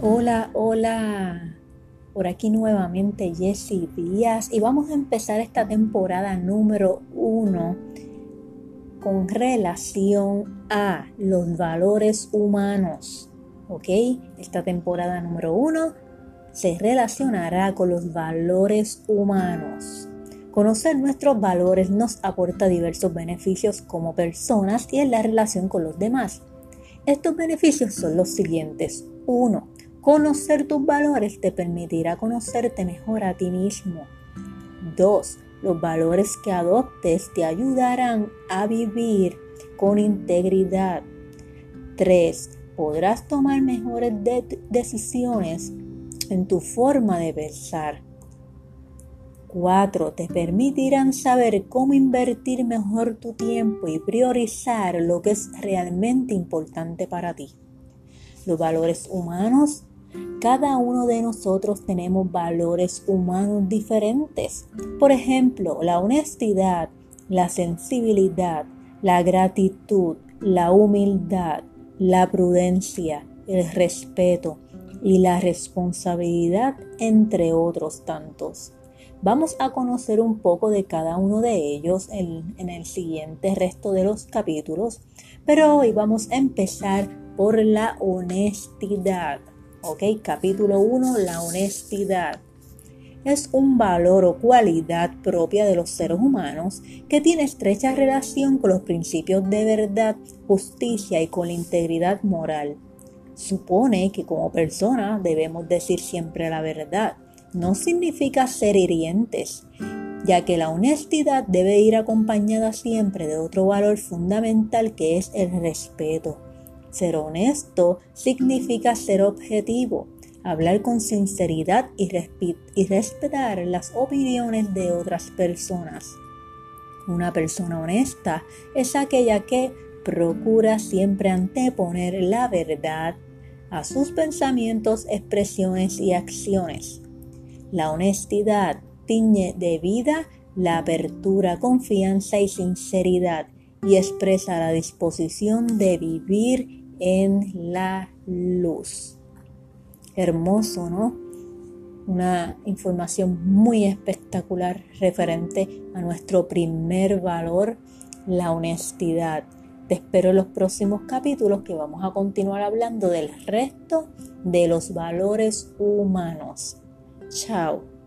Hola, hola. Por aquí nuevamente Jessie Díaz y vamos a empezar esta temporada número uno con relación a los valores humanos. ¿Ok? Esta temporada número uno se relacionará con los valores humanos. Conocer nuestros valores nos aporta diversos beneficios como personas y en la relación con los demás. Estos beneficios son los siguientes. 1 Conocer tus valores te permitirá conocerte mejor a ti mismo. 2. Los valores que adoptes te ayudarán a vivir con integridad. 3. Podrás tomar mejores decisiones en tu forma de pensar. 4. Te permitirán saber cómo invertir mejor tu tiempo y priorizar lo que es realmente importante para ti. Los valores humanos cada uno de nosotros tenemos valores humanos diferentes. Por ejemplo, la honestidad, la sensibilidad, la gratitud, la humildad, la prudencia, el respeto y la responsabilidad, entre otros tantos. Vamos a conocer un poco de cada uno de ellos en, el siguiente resto de los capítulos, pero hoy vamos a empezar por la honestidad. Ok, capítulo 1, la honestidad. Es un valor o cualidad propia de los seres humanos que tiene estrecha relación con los principios de verdad, justicia y con la integridad moral. Supone que como persona debemos decir siempre la verdad. No significa ser hirientes, ya que la honestidad debe ir acompañada siempre de otro valor fundamental que es el respeto. Ser honesto significa ser objetivo, hablar con sinceridad y, respetar las opiniones de otras personas. Una persona honesta es aquella que procura siempre anteponer la verdad a sus pensamientos, expresiones y acciones. La honestidad tiñe de vida la apertura, confianza y sinceridad y expresa la disposición de vivir en la luz. Hermoso, ¿no? Una información muy espectacular referente a nuestro primer valor, la honestidad. Te espero en los próximos capítulos que vamos a continuar hablando del resto de los valores humanos. Chao.